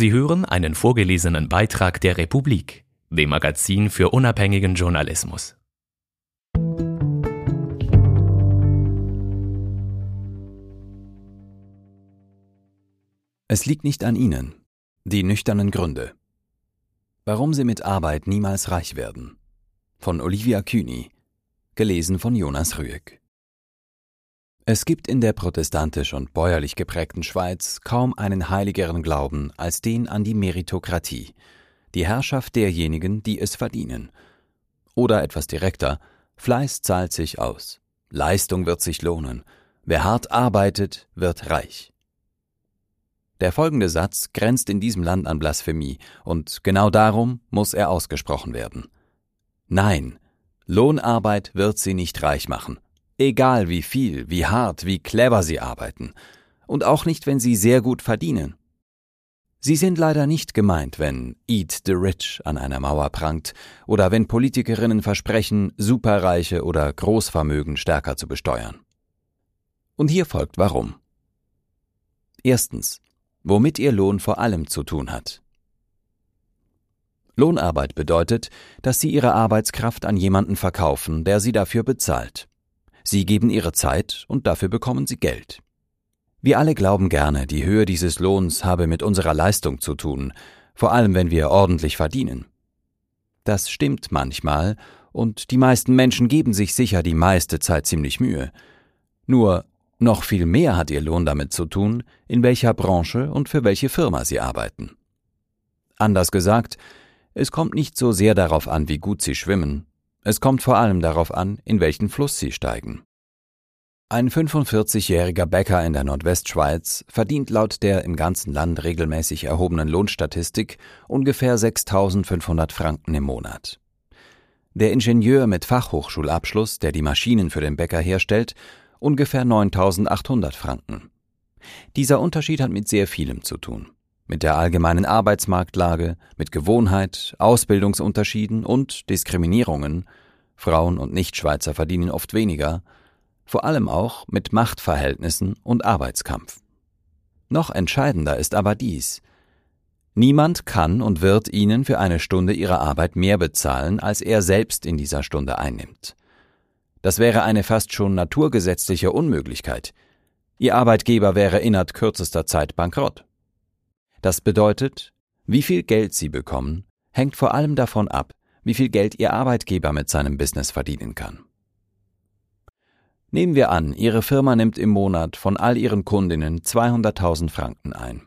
Sie hören einen vorgelesenen Beitrag der Republik, dem Magazin für unabhängigen Journalismus. Es liegt nicht an Ihnen. Die nüchternen Gründe. Warum Sie mit Arbeit niemals reich werden. Von Olivia Kühni. Gelesen von Jonas Rüegg. Es gibt in der protestantisch und bäuerlich geprägten Schweiz kaum einen heiligeren Glauben als den an die Meritokratie, die Herrschaft derjenigen, die es verdienen. Oder etwas direkter, Fleiß zahlt sich aus, Leistung wird sich lohnen, wer hart arbeitet, wird reich. Der folgende Satz grenzt in diesem Land an Blasphemie, und genau darum muss er ausgesprochen werden. Nein, Lohnarbeit wird sie nicht reich machen, egal wie viel, wie hart, wie clever sie arbeiten, und auch nicht, wenn sie sehr gut verdienen. Sie sind leider nicht gemeint, wenn Eat the Rich an einer Mauer prangt oder wenn Politikerinnen versprechen, Superreiche oder Großvermögen stärker zu besteuern. Und hier folgt warum. Erstens womit ihr Lohn vor allem zu tun hat. Lohnarbeit bedeutet, dass Sie Ihre Arbeitskraft an jemanden verkaufen, der Sie dafür bezahlt. Sie geben Ihre Zeit und dafür bekommen Sie Geld. Wir alle glauben gerne, die Höhe dieses Lohns habe mit unserer Leistung zu tun, vor allem wenn wir ordentlich verdienen. Das stimmt manchmal, und die meisten Menschen geben sich sicher die meiste Zeit ziemlich Mühe. Nur noch viel mehr hat Ihr Lohn damit zu tun, in welcher Branche und für welche Firma Sie arbeiten. Anders gesagt, es kommt nicht so sehr darauf an, wie gut Sie schwimmen, es kommt vor allem darauf an, in welchen Fluss Sie steigen. Ein 45-jähriger Bäcker in der Nordwestschweiz verdient laut der im ganzen Land regelmäßig erhobenen Lohnstatistik ungefähr 6.500 Franken im Monat. Der Ingenieur mit Fachhochschulabschluss, der die Maschinen für den Bäcker herstellt, ungefähr 9800 Franken. Dieser Unterschied hat mit sehr vielem zu tun. Mit der allgemeinen Arbeitsmarktlage, mit Gewohnheit, Ausbildungsunterschieden und Diskriminierungen. Frauen und Nichtschweizer verdienen oft weniger. Vor allem auch mit Machtverhältnissen und Arbeitskampf. Noch entscheidender ist aber dies. Niemand kann und wird Ihnen für eine Stunde Ihrer Arbeit mehr bezahlen, als er selbst in dieser Stunde einnimmt. Das wäre eine fast schon naturgesetzliche Unmöglichkeit. Ihr Arbeitgeber wäre innerhalb kürzester Zeit bankrott. Das bedeutet, wie viel Geld Sie bekommen, hängt vor allem davon ab, wie viel Geld Ihr Arbeitgeber mit seinem Business verdienen kann. Nehmen wir an, Ihre Firma nimmt im Monat von all Ihren Kundinnen 200.000 Franken ein.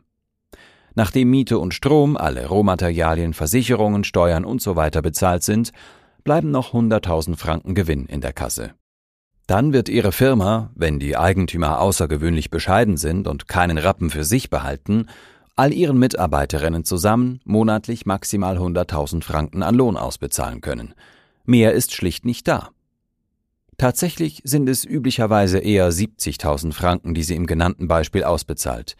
Nachdem Miete und Strom, alle Rohmaterialien, Versicherungen, Steuern usw. So bezahlt sind, bleiben noch 100.000 Franken Gewinn in der Kasse. Dann wird Ihre Firma, wenn die Eigentümer außergewöhnlich bescheiden sind und keinen Rappen für sich behalten, all ihren Mitarbeiterinnen zusammen monatlich maximal 100.000 Franken an Lohn ausbezahlen können. Mehr ist schlicht nicht da. Tatsächlich sind es üblicherweise eher 70.000 Franken, die sie im genannten Beispiel ausbezahlt.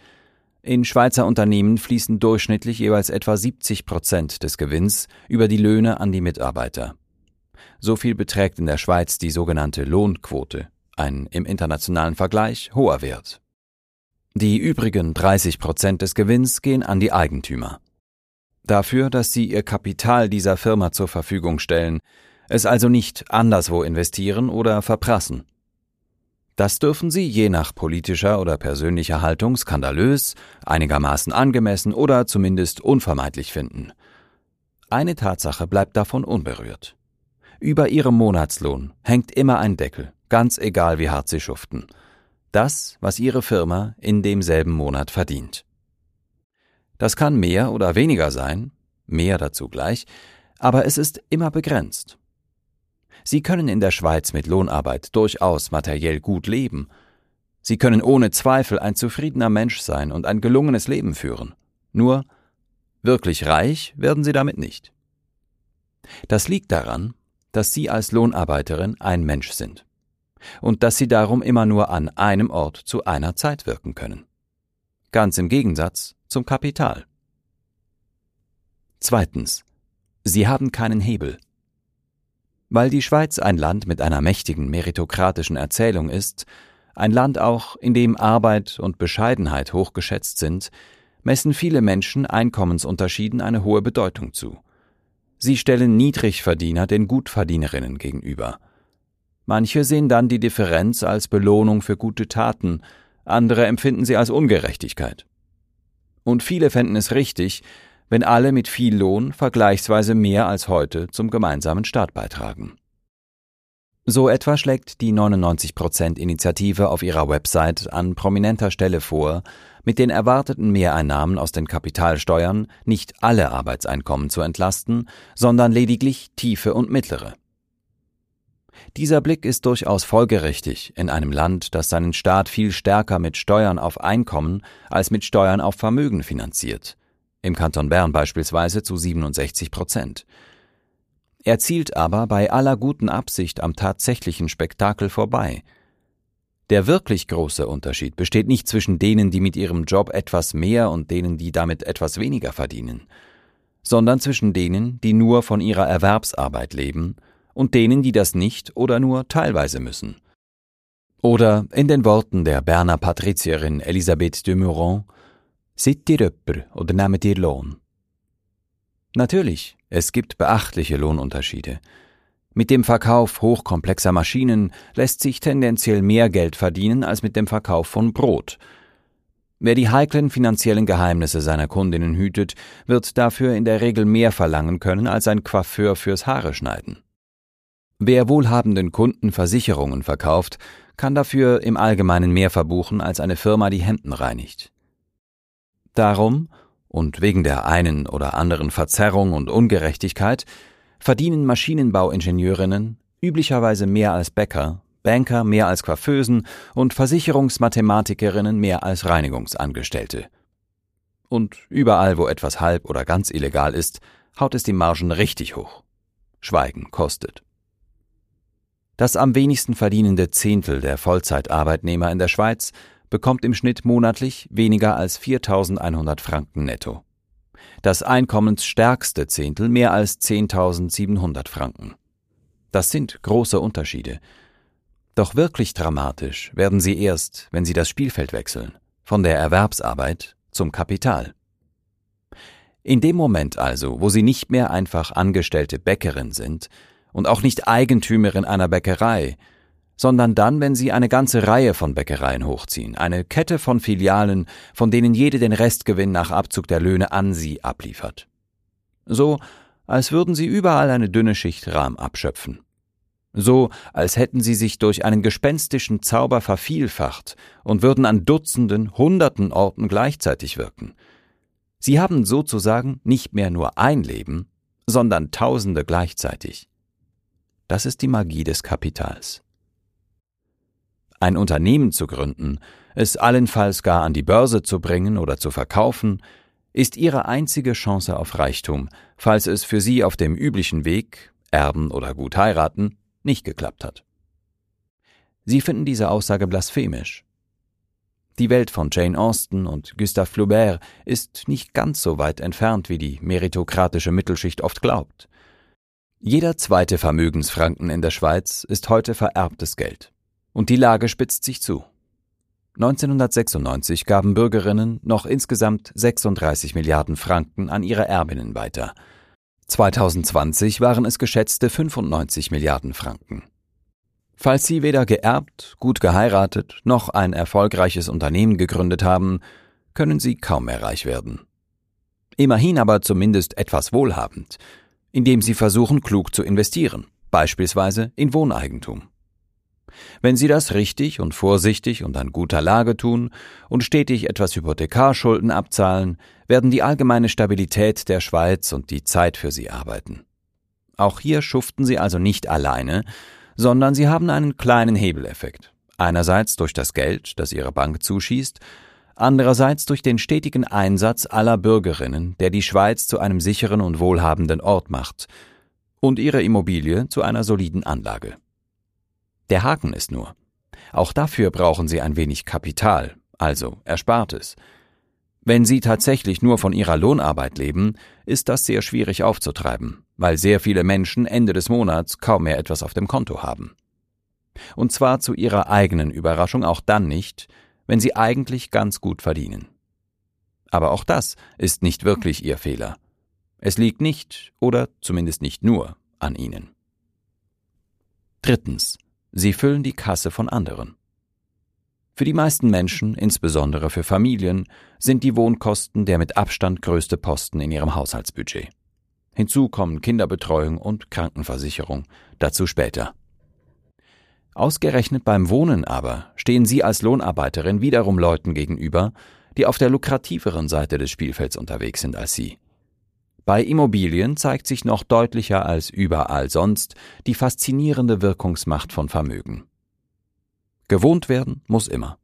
In Schweizer Unternehmen fließen durchschnittlich jeweils etwa 70 Prozent des Gewinns über die Löhne an die Mitarbeiter. So viel beträgt in der Schweiz die sogenannte Lohnquote, ein im internationalen Vergleich hoher Wert. Die übrigen 30 Prozent des Gewinns gehen an die Eigentümer. Dafür, dass sie ihr Kapital dieser Firma zur Verfügung stellen, es also nicht anderswo investieren oder verprassen. Das dürfen sie je nach politischer oder persönlicher Haltung skandalös, einigermaßen angemessen oder zumindest unvermeidlich finden. Eine Tatsache bleibt davon unberührt. Über ihrem Monatslohn hängt immer ein Deckel, ganz egal wie hart sie schuften. Das, was ihre Firma in demselben Monat verdient. Das kann mehr oder weniger sein, mehr dazu gleich, aber es ist immer begrenzt. Sie können in der Schweiz mit Lohnarbeit durchaus materiell gut leben. Sie können ohne Zweifel ein zufriedener Mensch sein und ein gelungenes Leben führen. Nur wirklich reich werden Sie damit nicht. Das liegt daran, dass Sie als Lohnarbeiterin ein Mensch sind und dass Sie darum immer nur an einem Ort zu einer Zeit wirken können. Ganz im Gegensatz zum Kapital. Zweitens. Sie haben keinen Hebel. Weil die Schweiz ein Land mit einer mächtigen meritokratischen Erzählung ist, ein Land auch, in dem Arbeit und Bescheidenheit hochgeschätzt sind, messen viele Menschen Einkommensunterschieden eine hohe Bedeutung zu. Sie stellen Niedrigverdiener den Gutverdienerinnen gegenüber. Manche sehen dann die Differenz als Belohnung für gute Taten, andere empfinden sie als Ungerechtigkeit. Und viele fänden es richtig, wenn alle mit viel Lohn vergleichsweise mehr als heute zum gemeinsamen Staat beitragen. So etwa schlägt die 99%-Initiative auf ihrer Website an prominenter Stelle vor, mit den erwarteten Mehreinnahmen aus den Kapitalsteuern nicht alle Arbeitseinkommen zu entlasten, sondern lediglich tiefe und mittlere. Dieser Blick ist durchaus folgerichtig in einem Land, das seinen Staat viel stärker mit Steuern auf Einkommen als mit Steuern auf Vermögen finanziert, im Kanton Bern beispielsweise zu 67 Prozent. Er zielt aber bei aller guten Absicht am tatsächlichen Spektakel vorbei. Der wirklich große Unterschied besteht nicht zwischen denen, die mit ihrem Job etwas mehr und denen, die damit etwas weniger verdienen, sondern zwischen denen, die nur von ihrer Erwerbsarbeit leben und denen, die das nicht oder nur teilweise müssen. Oder in den Worten der Berner Patrizierin Elisabeth de Meuron, Sit ihr öpper oder nehmt ihr Lohn? Natürlich, es gibt beachtliche Lohnunterschiede. Mit dem Verkauf hochkomplexer Maschinen lässt sich tendenziell mehr Geld verdienen als mit dem Verkauf von Brot. Wer die heiklen finanziellen Geheimnisse seiner Kundinnen hütet, wird dafür in der Regel mehr verlangen können als ein Coiffeur fürs Haare schneiden. Wer wohlhabenden Kunden Versicherungen verkauft, kann dafür im Allgemeinen mehr verbuchen als eine Firma, die Hemden reinigt. Darum, und wegen der einen oder anderen Verzerrung und Ungerechtigkeit, verdienen Maschinenbauingenieurinnen üblicherweise mehr als Bäcker, Banker mehr als Coiffeusen und Versicherungsmathematikerinnen mehr als Reinigungsangestellte. Und überall, wo etwas halb oder ganz illegal ist, haut es die Margen richtig hoch. Schweigen kostet. Das am wenigsten verdienende Zehntel der Vollzeitarbeitnehmer in der Schweiz bekommt im Schnitt monatlich weniger als 4100 Franken netto. Das einkommensstärkste Zehntel mehr als 10.700 Franken. Das sind große Unterschiede. Doch wirklich dramatisch werden sie erst, wenn sie das Spielfeld wechseln, von der Erwerbsarbeit zum Kapital. In dem Moment also, wo sie nicht mehr einfach angestellte Bäckerin sind, und auch nicht Eigentümerin einer Bäckerei, sondern dann, wenn sie eine ganze Reihe von Bäckereien hochziehen, eine Kette von Filialen, von denen jede den Restgewinn nach Abzug der Löhne an sie abliefert. So, als würden sie überall eine dünne Schicht Rahm abschöpfen. So, als hätten sie sich durch einen gespenstischen Zauber vervielfacht und würden an Dutzenden, Hunderten Orten gleichzeitig wirken. Sie haben sozusagen nicht mehr nur ein Leben, sondern Tausende gleichzeitig. Das ist die Magie des Kapitals. Ein Unternehmen zu gründen, es allenfalls gar an die Börse zu bringen oder zu verkaufen, ist ihre einzige Chance auf Reichtum, falls es für sie auf dem üblichen Weg, erben oder gut heiraten, nicht geklappt hat. Sie finden diese Aussage blasphemisch. Die Welt von Jane Austen und Gustave Flaubert ist nicht ganz so weit entfernt, wie die meritokratische Mittelschicht oft glaubt. Jeder zweite Vermögensfranken in der Schweiz ist heute vererbtes Geld. Und die Lage spitzt sich zu. 1996 gaben Bürgerinnen noch insgesamt 36 Milliarden Franken an ihre Erbinnen weiter. 2020 waren es geschätzte 95 Milliarden Franken. Falls Sie weder geerbt, gut geheiratet noch ein erfolgreiches Unternehmen gegründet haben, können Sie kaum mehr reich werden. Immerhin aber zumindest etwas wohlhabend, indem sie versuchen, klug zu investieren, beispielsweise in Wohneigentum. Wenn Sie das richtig und vorsichtig und an guter Lage tun und stetig etwas Hypothekarschulden abzahlen, werden die allgemeine Stabilität der Schweiz und die Zeit für Sie arbeiten. Auch hier schuften Sie also nicht alleine, sondern Sie haben einen kleinen Hebeleffekt. Einerseits durch das Geld, das Ihre Bank zuschießt, andererseits durch den stetigen Einsatz aller Bürgerinnen, der die Schweiz zu einem sicheren und wohlhabenden Ort macht und ihre Immobilie zu einer soliden Anlage. Der Haken ist nur, auch dafür brauchen sie ein wenig Kapital, also Erspartes. Wenn sie tatsächlich nur von ihrer Lohnarbeit leben, ist das sehr schwierig aufzutreiben, weil sehr viele Menschen Ende des Monats kaum mehr etwas auf dem Konto haben. Und zwar zu ihrer eigenen Überraschung auch dann nicht, wenn sie eigentlich ganz gut verdienen. Aber auch das ist nicht wirklich ihr Fehler. Es liegt nicht, oder zumindest nicht nur, an ihnen. Drittens. Sie füllen die Kasse von anderen. Für die meisten Menschen, insbesondere für Familien, sind die Wohnkosten der mit Abstand größte Posten in ihrem Haushaltsbudget. Hinzu kommen Kinderbetreuung und Krankenversicherung, dazu später. Ausgerechnet beim Wohnen aber stehen Sie als Lohnarbeiterin wiederum Leuten gegenüber, die auf der lukrativeren Seite des Spielfelds unterwegs sind als Sie. Bei Immobilien zeigt sich noch deutlicher als überall sonst die faszinierende Wirkungsmacht von Vermögen. Gewohnt werden muss immer.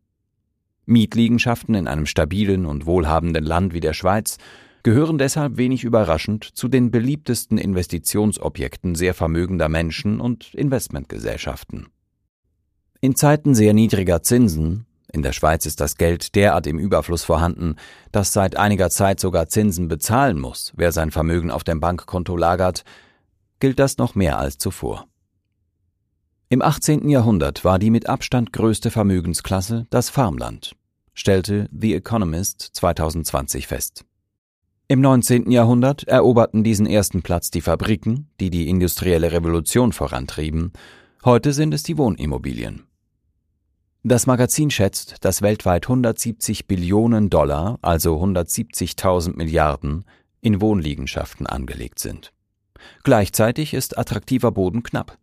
Mietliegenschaften in einem stabilen und wohlhabenden Land wie der Schweiz gehören deshalb wenig überraschend zu den beliebtesten Investitionsobjekten sehr vermögender Menschen und Investmentgesellschaften. In Zeiten sehr niedriger Zinsen in der Schweiz ist das Geld derart im Überfluss vorhanden, dass seit einiger Zeit sogar Zinsen bezahlen muss, wer sein Vermögen auf dem Bankkonto lagert, gilt das noch mehr als zuvor. Im 18. Jahrhundert war die mit Abstand größte Vermögensklasse das Farmland, stellte The Economist 2020 fest. Im 19. Jahrhundert eroberten diesen ersten Platz die Fabriken, die die industrielle Revolution vorantrieben, heute sind es die Wohnimmobilien. Das Magazin schätzt, dass weltweit 170 Billionen Dollar, also 170.000 Milliarden, in Wohnliegenschaften angelegt sind. Gleichzeitig ist attraktiver Boden knapp.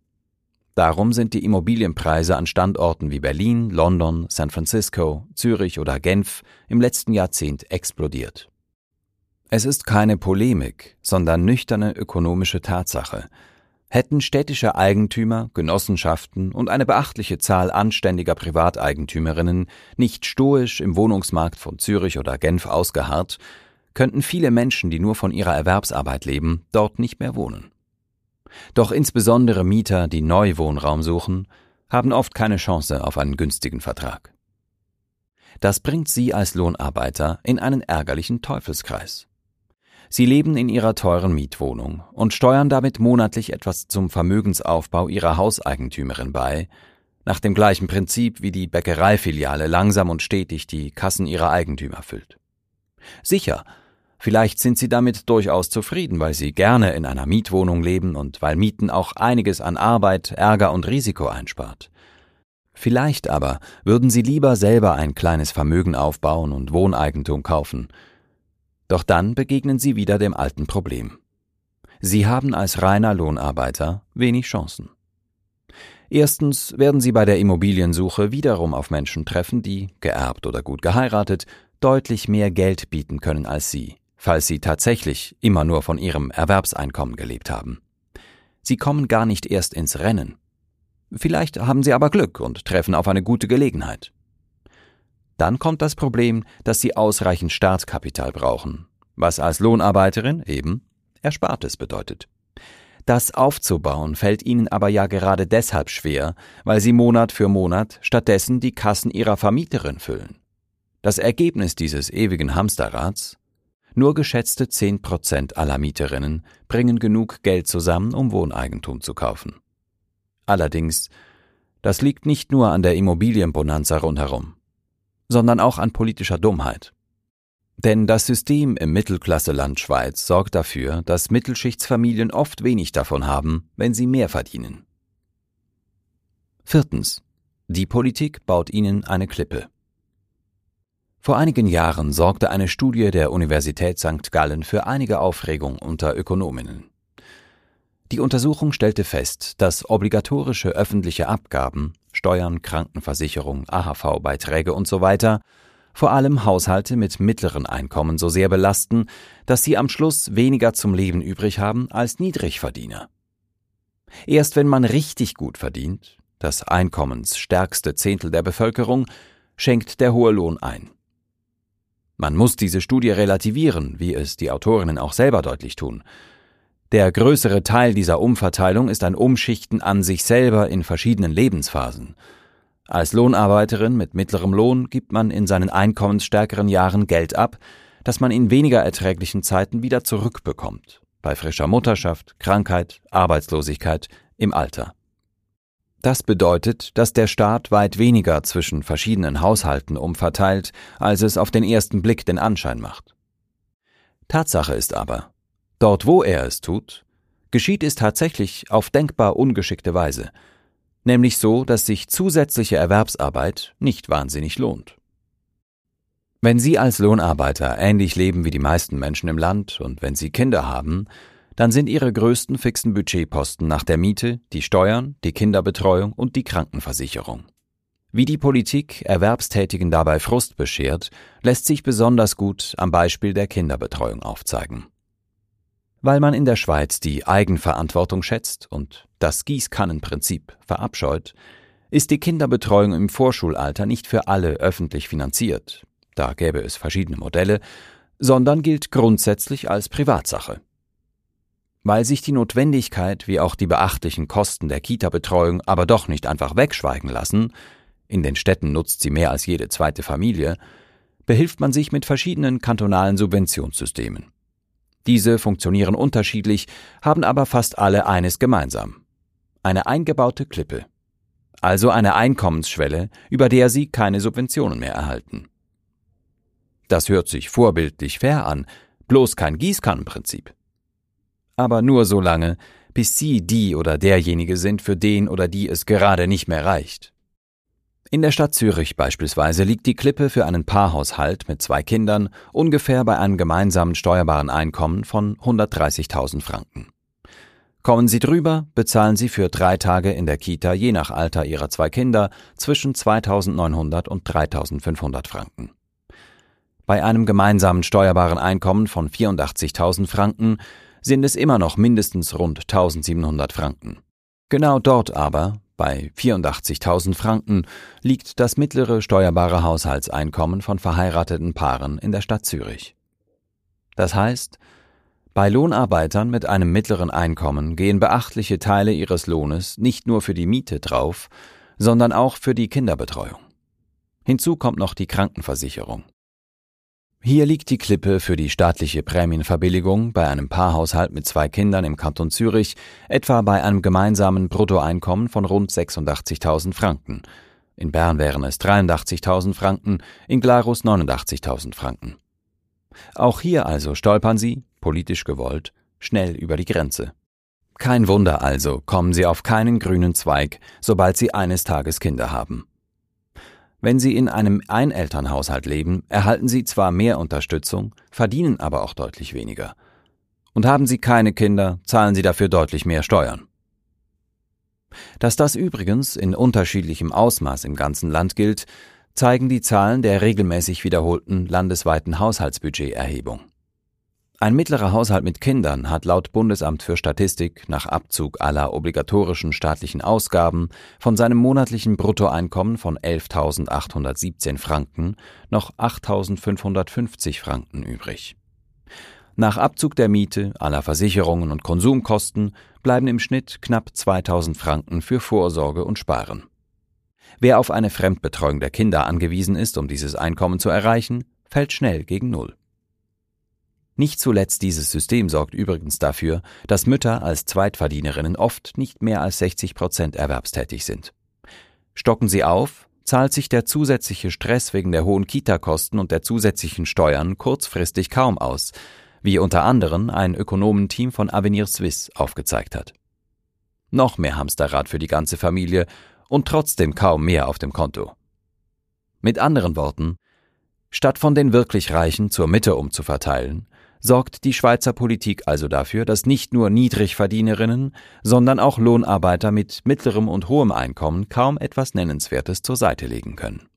Darum sind die Immobilienpreise an Standorten wie Berlin, London, San Francisco, Zürich oder Genf im letzten Jahrzehnt explodiert. Es ist keine Polemik, sondern nüchterne ökonomische Tatsache, Hätten städtische Eigentümer, Genossenschaften und eine beachtliche Zahl anständiger Privateigentümerinnen nicht stoisch im Wohnungsmarkt von Zürich oder Genf ausgeharrt, könnten viele Menschen, die nur von ihrer Erwerbsarbeit leben, dort nicht mehr wohnen. Doch insbesondere Mieter, die Neuwohnraum suchen, haben oft keine Chance auf einen günstigen Vertrag. Das bringt sie als Lohnarbeiter in einen ärgerlichen Teufelskreis. Sie leben in ihrer teuren Mietwohnung und steuern damit monatlich etwas zum Vermögensaufbau ihrer Hauseigentümerin bei, nach dem gleichen Prinzip wie die Bäckereifiliale langsam und stetig die Kassen ihrer Eigentümer füllt. Sicher, vielleicht sind sie damit durchaus zufrieden, weil sie gerne in einer Mietwohnung leben und weil Mieten auch einiges an Arbeit, Ärger und Risiko einspart. Vielleicht aber würden sie lieber selber ein kleines Vermögen aufbauen und Wohneigentum kaufen, doch dann begegnen sie wieder dem alten Problem. Sie haben als reiner Lohnarbeiter wenig Chancen. Erstens werden Sie bei der Immobiliensuche wiederum auf Menschen treffen, die, geerbt oder gut geheiratet, deutlich mehr Geld bieten können als Sie, falls Sie tatsächlich immer nur von Ihrem Erwerbseinkommen gelebt haben. Sie kommen gar nicht erst ins Rennen. Vielleicht haben Sie aber Glück und treffen auf eine gute Gelegenheit. Dann kommt das Problem, dass sie ausreichend Startkapital brauchen, was als Lohnarbeiterin eben Erspartes bedeutet. Das aufzubauen fällt ihnen aber ja gerade deshalb schwer, weil sie Monat für Monat stattdessen die Kassen ihrer Vermieterin füllen. Das Ergebnis dieses ewigen Hamsterrads? Nur geschätzte zehn Prozent aller Mieterinnen bringen genug Geld zusammen, um Wohneigentum zu kaufen. Allerdings, das liegt nicht nur an der Immobilienbonanza rundherum sondern auch an politischer Dummheit. Denn das System im Mittelklasseland Schweiz sorgt dafür, dass Mittelschichtsfamilien oft wenig davon haben, wenn sie mehr verdienen. Viertens. Die Politik baut ihnen eine Klippe. Vor einigen Jahren sorgte eine Studie der Universität St. Gallen für einige Aufregung unter Ökonominnen. Die Untersuchung stellte fest, dass obligatorische öffentliche Abgaben Steuern, Krankenversicherung, AHV-Beiträge usw. Vor allem Haushalte mit mittleren Einkommen so sehr belasten, dass sie am Schluss weniger zum Leben übrig haben als Niedrigverdiener. Erst wenn man richtig gut verdient, das einkommensstärkste Zehntel der Bevölkerung, schenkt der hohe Lohn ein. Man muss diese Studie relativieren, wie es die Autorinnen auch selber deutlich tun. Der größere Teil dieser Umverteilung ist ein Umschichten an sich selber in verschiedenen Lebensphasen. Als Lohnarbeiterin mit mittlerem Lohn gibt man in seinen einkommensstärkeren Jahren Geld ab, das man in weniger erträglichen Zeiten wieder zurückbekommt. Bei frischer Mutterschaft, Krankheit, Arbeitslosigkeit, im Alter. Das bedeutet, dass der Staat weit weniger zwischen verschiedenen Haushalten umverteilt, als es auf den ersten Blick den Anschein macht. Tatsache ist aber, dort wo er es tut, geschieht es tatsächlich auf denkbar ungeschickte Weise, nämlich so, dass sich zusätzliche Erwerbsarbeit nicht wahnsinnig lohnt. Wenn Sie als Lohnarbeiter ähnlich leben wie die meisten Menschen im Land und wenn Sie Kinder haben, dann sind Ihre größten fixen Budgetposten nach der Miete die Steuern, die Kinderbetreuung und die Krankenversicherung. Wie die Politik Erwerbstätigen dabei Frust beschert, lässt sich besonders gut am Beispiel der Kinderbetreuung aufzeigen. Weil man in der Schweiz die Eigenverantwortung schätzt und das Gießkannenprinzip verabscheut, ist die Kinderbetreuung im Vorschulalter nicht für alle öffentlich finanziert, da gäbe es verschiedene Modelle, sondern gilt grundsätzlich als Privatsache. Weil sich die Notwendigkeit wie auch die beachtlichen Kosten der Kita-Betreuung aber doch nicht einfach wegschweigen lassen, in den Städten nutzt sie mehr als jede zweite Familie, behilft man sich mit verschiedenen kantonalen Subventionssystemen. Diese funktionieren unterschiedlich, haben aber fast alle eines gemeinsam. Eine eingebaute Klippe. Also eine Einkommensschwelle, über der sie keine Subventionen mehr erhalten. Das hört sich vorbildlich fair an, bloß kein Gießkannenprinzip. Aber nur so lange, bis Sie die oder derjenige sind, für den oder die es gerade nicht mehr reicht. In der Stadt Zürich beispielsweise liegt die Klippe für einen Paarhaushalt mit zwei Kindern ungefähr bei einem gemeinsamen steuerbaren Einkommen von 130.000 Franken. Kommen Sie drüber, bezahlen Sie für drei Tage in der Kita je nach Alter Ihrer zwei Kinder zwischen 2.900 und 3.500 Franken. Bei einem gemeinsamen steuerbaren Einkommen von 84.000 Franken sind es immer noch mindestens rund 1.700 Franken. Genau dort aber, bei 84.000 Franken, liegt das mittlere steuerbare Haushaltseinkommen von verheirateten Paaren in der Stadt Zürich. Das heißt, bei Lohnarbeitern mit einem mittleren Einkommen gehen beachtliche Teile ihres Lohnes nicht nur für die Miete drauf, sondern auch für die Kinderbetreuung. Hinzu kommt noch die Krankenversicherung. Hier liegt die Klippe für die staatliche Prämienverbilligung bei einem Paarhaushalt mit zwei Kindern im Kanton Zürich etwa bei einem gemeinsamen Bruttoeinkommen von rund 86.000 Franken. In Bern wären es 83.000 Franken, in Glarus 89.000 Franken. Auch hier also stolpern Sie, politisch gewollt, schnell über die Grenze. Kein Wunder also, kommen Sie auf keinen grünen Zweig, sobald Sie eines Tages Kinder haben. Wenn Sie in einem Einelternhaushalt leben, erhalten Sie zwar mehr Unterstützung, verdienen aber auch deutlich weniger. Und haben Sie keine Kinder, zahlen Sie dafür deutlich mehr Steuern. Dass das übrigens in unterschiedlichem Ausmaß im ganzen Land gilt, zeigen die Zahlen der regelmäßig wiederholten landesweiten Haushaltsbudgeterhebung. Ein mittlerer Haushalt mit Kindern hat laut Bundesamt für Statistik nach Abzug aller obligatorischen staatlichen Ausgaben von seinem monatlichen Bruttoeinkommen von 11.817 Franken noch 8.550 Franken übrig. Nach Abzug der Miete, aller Versicherungen und Konsumkosten bleiben im Schnitt knapp 2000 Franken für Vorsorge und Sparen. Wer auf eine Fremdbetreuung der Kinder angewiesen ist, um dieses Einkommen zu erreichen, fällt schnell gegen Null. Nicht zuletzt dieses System sorgt übrigens dafür, dass Mütter als Zweitverdienerinnen oft nicht mehr als 60 Prozent erwerbstätig sind. Stocken sie auf, zahlt sich der zusätzliche Stress wegen der hohen Kitakosten und der zusätzlichen Steuern kurzfristig kaum aus, wie unter anderem ein Ökonomenteam von Avenir Suisse aufgezeigt hat. Noch mehr Hamsterrad für die ganze Familie und trotzdem kaum mehr auf dem Konto. Mit anderen Worten, statt von den wirklich Reichen zur Mitte umzuverteilen, sorgt die Schweizer Politik also dafür, dass nicht nur Niedrigverdienerinnen, sondern auch Lohnarbeiter mit mittlerem und hohem Einkommen kaum etwas Nennenswertes zur Seite legen können.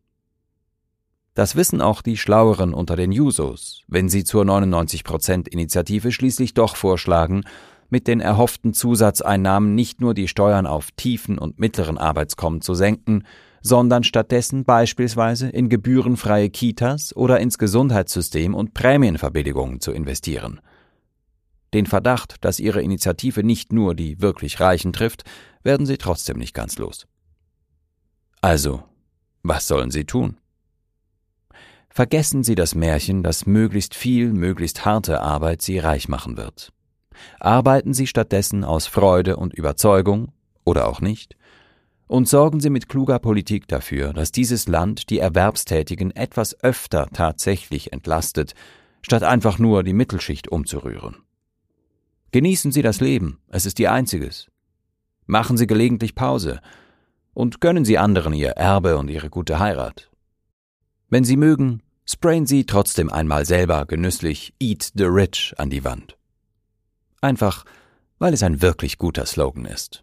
Das wissen auch die Schlaueren unter den Jusos, wenn sie zur 99%-Initiative schließlich doch vorschlagen, mit den erhofften Zusatzeinnahmen nicht nur die Steuern auf tiefen und mittleren Arbeitskommen zu senken, sondern stattdessen beispielsweise in gebührenfreie Kitas oder ins Gesundheitssystem und Prämienverbilligungen zu investieren. Den Verdacht, dass ihre Initiative nicht nur die wirklich Reichen trifft, werden sie trotzdem nicht ganz los. Also, was sollen sie tun? Vergessen Sie das Märchen, dass möglichst viel, möglichst harte Arbeit Sie reich machen wird. Arbeiten Sie stattdessen aus Freude und Überzeugung, oder auch nicht, und sorgen Sie mit kluger Politik dafür, dass dieses Land die Erwerbstätigen etwas öfter tatsächlich entlastet, statt einfach nur die Mittelschicht umzurühren. Genießen Sie das Leben, es ist Ihr einziges. Machen Sie gelegentlich Pause und gönnen Sie anderen Ihr Erbe und Ihre gute Heirat. Wenn Sie mögen, sprayen Sie trotzdem einmal selber genüsslich Eat the Rich an die Wand. Einfach, weil es ein wirklich guter Slogan ist.